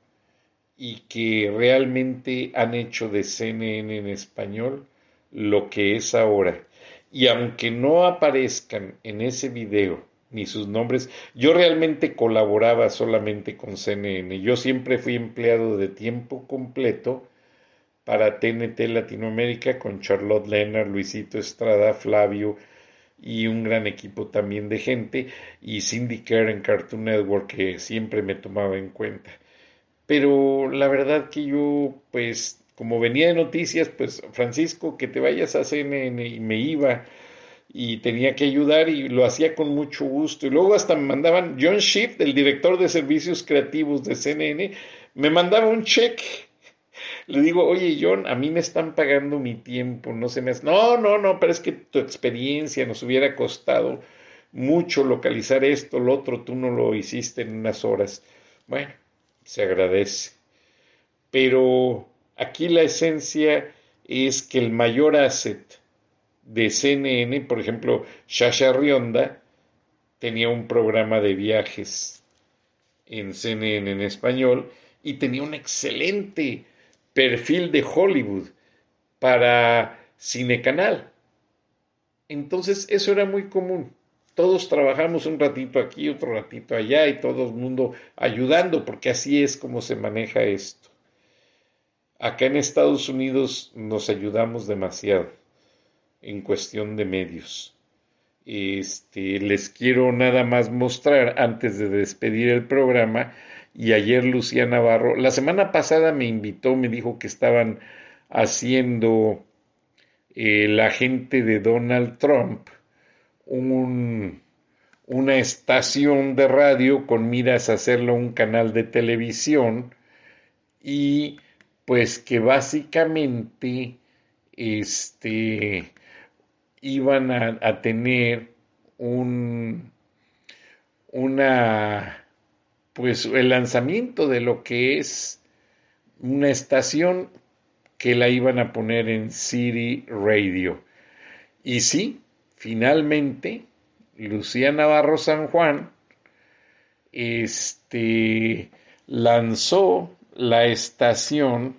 y que realmente han hecho de CNN en español lo que es ahora. Y aunque no aparezcan en ese video ni sus nombres, yo realmente colaboraba solamente con CNN. Yo siempre fui empleado de tiempo completo para TNT Latinoamérica con Charlotte Leonard, Luisito Estrada, Flavio y un gran equipo también de gente y Cindy en Cartoon Network que siempre me tomaba en cuenta. Pero la verdad que yo pues como venía de noticias, pues Francisco, que te vayas a CNN y me iba y tenía que ayudar y lo hacía con mucho gusto. Y luego hasta me mandaban, John Shift, el director de servicios creativos de CNN, me mandaba un cheque. Le digo, oye John, a mí me están pagando mi tiempo, no se me hace... No, no, no, pero es que tu experiencia nos hubiera costado mucho localizar esto, lo otro, tú no lo hiciste en unas horas. Bueno, se agradece. Pero Aquí la esencia es que el mayor asset de CNN, por ejemplo, Shasha Rionda tenía un programa de viajes en CNN en español y tenía un excelente perfil de Hollywood para Cinecanal. Entonces eso era muy común. Todos trabajamos un ratito aquí, otro ratito allá y todo el mundo ayudando porque así es como se maneja esto. Acá en Estados Unidos nos ayudamos demasiado en cuestión de medios. Este, les quiero nada más mostrar antes de despedir el programa y ayer Lucía Navarro, la semana pasada me invitó, me dijo que estaban haciendo eh, la gente de Donald Trump un, una estación de radio con miras a hacerlo un canal de televisión y pues que básicamente este, iban a, tener un, una, pues el lanzamiento de lo que es una estación que la iban a poner en City Radio. Y sí, finalmente, Lucía Navarro San Juan este, lanzó la estación,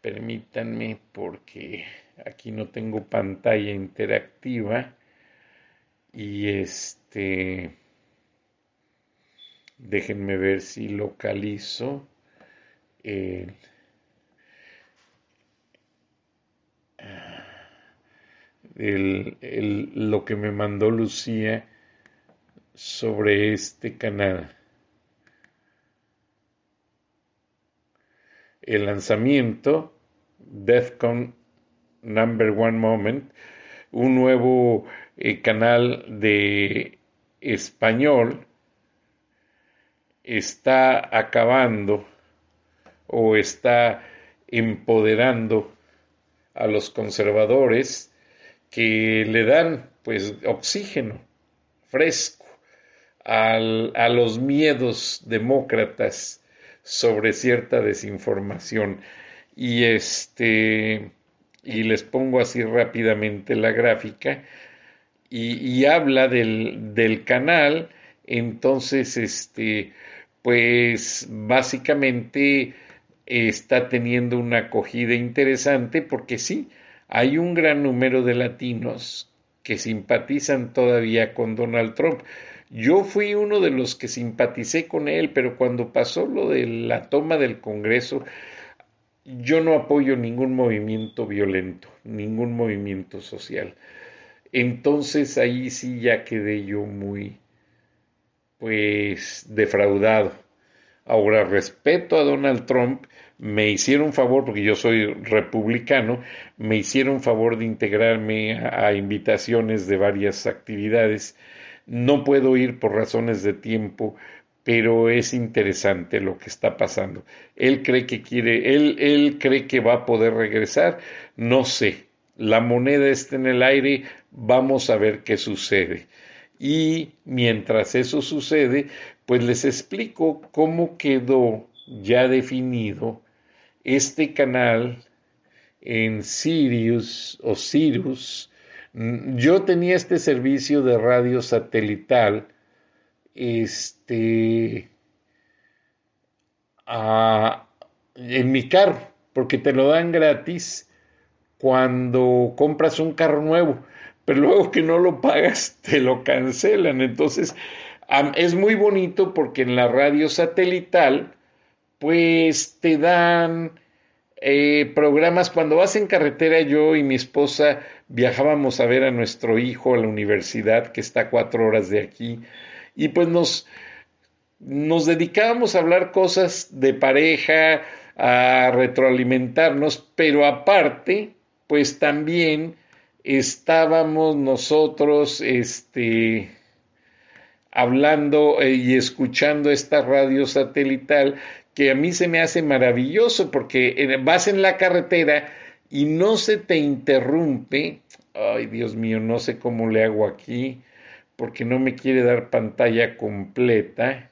permítanme porque aquí no tengo pantalla interactiva y este, déjenme ver si localizo el, lo que me mandó Lucía sobre este canal. el lanzamiento DEFCON Number One Moment, un nuevo eh, canal de español, está acabando o está empoderando a los conservadores que le dan pues oxígeno fresco a los miedos demócratas sobre cierta desinformación. Y este, y les pongo así rápidamente la gráfica, y, habla del, del, canal, entonces, este, pues básicamente está teniendo una acogida interesante porque sí, hay un gran número de latinos que simpatizan todavía con Donald Trump. Yo fui uno de los que simpaticé con él, pero cuando pasó lo de la toma del Congreso, yo no apoyo ningún movimiento violento, ningún movimiento social. Entonces ahí sí ya quedé yo muy, pues, defraudado. Ahora, respeto a Donald Trump, me hicieron favor, porque yo soy republicano, me hicieron favor de integrarme a invitaciones de varias actividades no puedo ir por razones de tiempo, pero es interesante lo que está pasando. Él cree que quiere, él, él cree que va a poder regresar, no sé. La moneda está en el aire, vamos a ver qué sucede. Y mientras eso sucede, pues les explico cómo quedó ya definido este canal en Sirius o Sirius. Mm, yo tenía este servicio de radio satelital, este, en mi carro, porque te lo dan gratis cuando compras un carro nuevo, pero luego que no lo pagas, te lo cancelan. Entonces, es muy bonito porque en la radio satelital, pues te dan eh, programas. Cuando vas en carretera, yo y mi esposa viajábamos a ver a nuestro hijo a la universidad, que está a cuatro horas de aquí, y pues nos, nos dedicábamos a hablar cosas de pareja, a retroalimentarnos, pero aparte, pues también estábamos nosotros, este, hablando eh, y escuchando esta radio satelital que a mí se me hace maravilloso porque vas en la carretera y no se te interrumpe. Ay, Dios mío, no sé cómo le hago aquí porque no me quiere dar pantalla completa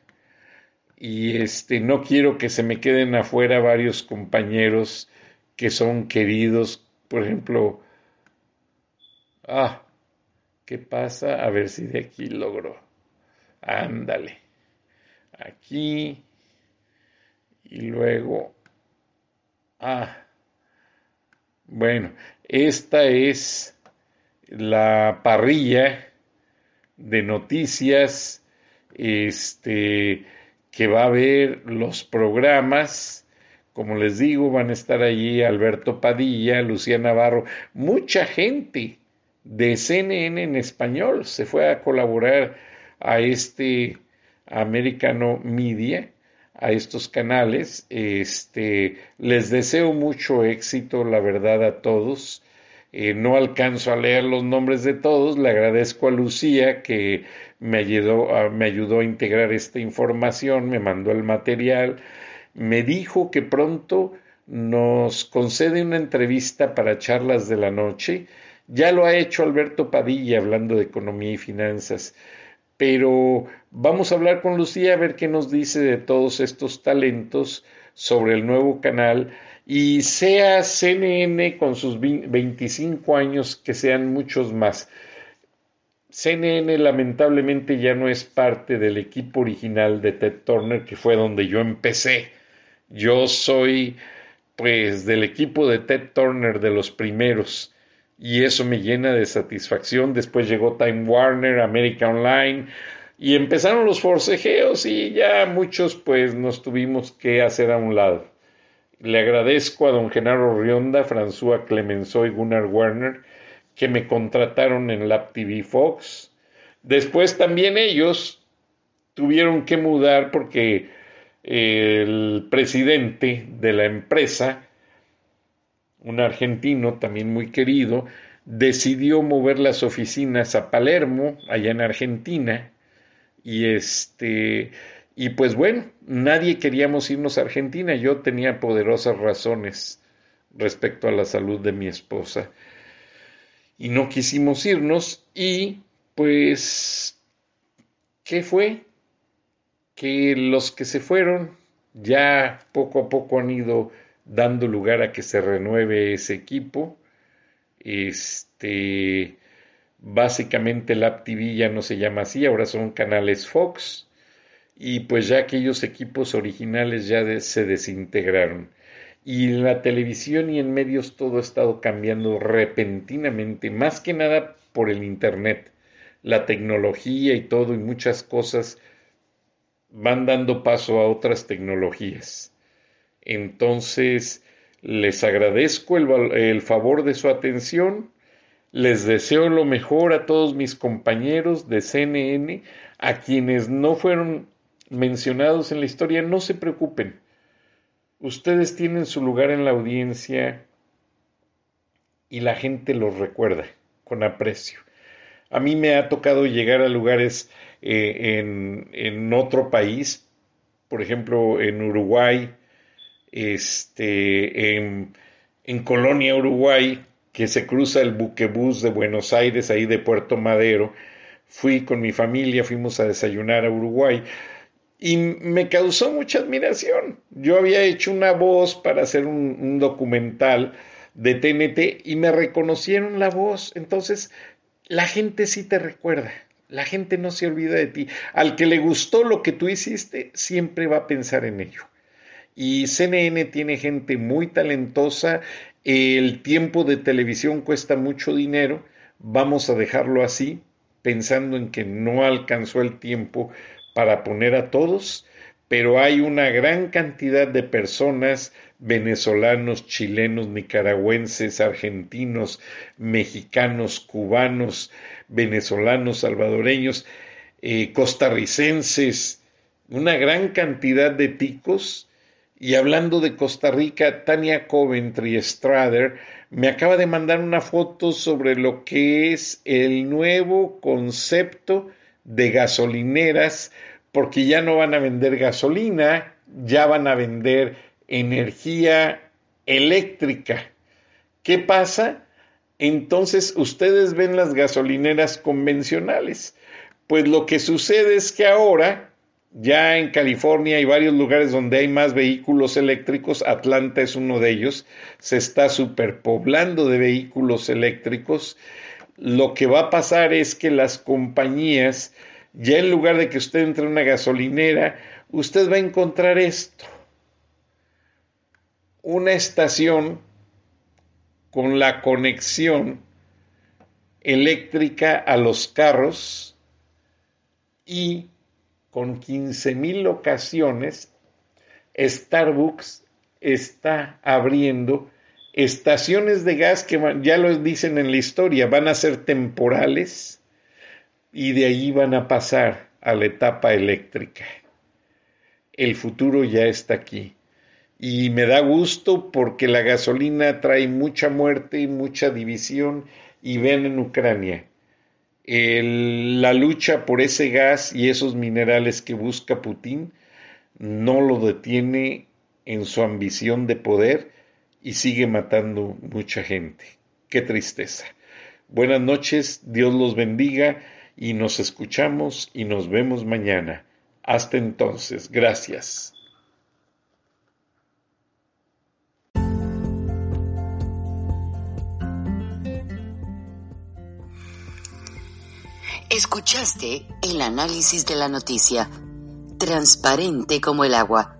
y este no quiero que se me queden afuera varios compañeros que son queridos, por ejemplo, ah, ¿qué pasa? A ver si de aquí logro. Ándale. Aquí y luego, ah, bueno, esta es la parrilla de noticias, este, que va a ver los programas, como les digo, van a estar allí Alberto Padilla, Lucía Navarro, mucha gente de CNN en español se fue a colaborar a este Americano Media a estos canales. Este, les deseo mucho éxito, la verdad, a todos. No alcanzo a leer los nombres de todos. Le agradezco a Lucía que me ayudó, a, me ayudó a integrar esta información, me mandó el material, me dijo que pronto nos concede una entrevista para charlas de la noche. Ya lo ha hecho Alberto Padilla hablando de economía y finanzas pero vamos a hablar con Lucía a ver qué nos dice de todos estos talentos sobre el nuevo canal y sea CNN con sus 25 años que sean muchos más. CNN lamentablemente ya no es parte del equipo original de Ted Turner, que fue donde yo empecé. Yo soy pues del equipo de Ted Turner de los primeros y eso me llena de satisfacción. Después llegó Time Warner, America Online y empezaron los forcejeos y ya muchos pues nos tuvimos que hacer a un lado. Le agradezco a don Genaro Rionda, François Clemenceau y Gunnar Werner que me contrataron en Lab TV Fox. Después también ellos tuvieron que mudar porque el presidente de la empresa un argentino también muy querido, decidió mover las oficinas a Palermo, allá en Argentina, y este y pues bueno, nadie queríamos irnos a Argentina, yo tenía poderosas razones respecto a la salud de mi esposa y no quisimos irnos y pues ¿qué fue? Que los que se fueron ya poco a poco han ido dando lugar a que se renueve ese equipo. Este, básicamente el App TV ya no se llama así, ahora son canales Fox y pues ya aquellos equipos originales ya se desintegraron. Y en la televisión y en medios todo ha estado cambiando repentinamente, más que nada por el Internet. La tecnología y todo y muchas cosas van dando paso a otras tecnologías. Entonces, les agradezco el, favor de su atención. Les deseo lo mejor a todos mis compañeros de CNN, a quienes no fueron mencionados en la historia, no se preocupen. Ustedes tienen su lugar en la audiencia y la gente los recuerda con aprecio. A mí me ha tocado llegar a lugares eh, en, en otro país, por ejemplo en Uruguay, este, en, Colonia, Uruguay, que se cruza el buquebús de Buenos Aires, ahí de Puerto Madero. Fui con mi familia, fuimos a desayunar a Uruguay y me causó mucha admiración. Yo había hecho una voz para hacer un, documental de TNT y me reconocieron la voz. Entonces, la gente sí te recuerda. La gente no se olvida de ti. Al que le gustó lo que tú hiciste, siempre va a pensar en ello. Y CNN tiene gente muy talentosa. El tiempo de televisión cuesta mucho dinero. Vamos a dejarlo así, pensando en que no alcanzó el tiempo para poner a todos, pero hay una gran cantidad de personas, venezolanos, chilenos, nicaragüenses, argentinos, mexicanos, cubanos, venezolanos, salvadoreños, eh, costarricenses, una gran cantidad de ticos. Y hablando de Costa Rica, Tania Coventry Strader me acaba de mandar una foto sobre lo que es el nuevo concepto de gasolineras, porque ya no van a vender gasolina, ya van a vender energía eléctrica. ¿Qué pasa? entonces ustedes ven las gasolineras convencionales. Pues lo que sucede es que ahora, ya en California hay varios lugares donde hay más vehículos eléctricos, Atlanta es uno de ellos, se está superpoblando de vehículos eléctricos. Lo que va a pasar es que las compañías, ya en lugar de que usted entre a una gasolinera, usted va a encontrar esto, una estación con la conexión eléctrica a los carros y con 15 mil locaciones, Starbucks está abriendo estaciones de gas que ya lo dicen en la historia, van a ser temporales y de ahí van a pasar a la etapa eléctrica. El futuro ya está aquí y me da gusto porque la gasolina trae mucha muerte y mucha división y ven en Ucrania la lucha por ese gas y esos minerales que busca Putin no lo detiene en su ambición de poder y sigue matando mucha gente. Qué tristeza. Buenas noches, Dios los bendiga y nos escuchamos y nos vemos mañana. Hasta entonces, gracias. Escuchaste el análisis de la noticia, transparente como el agua,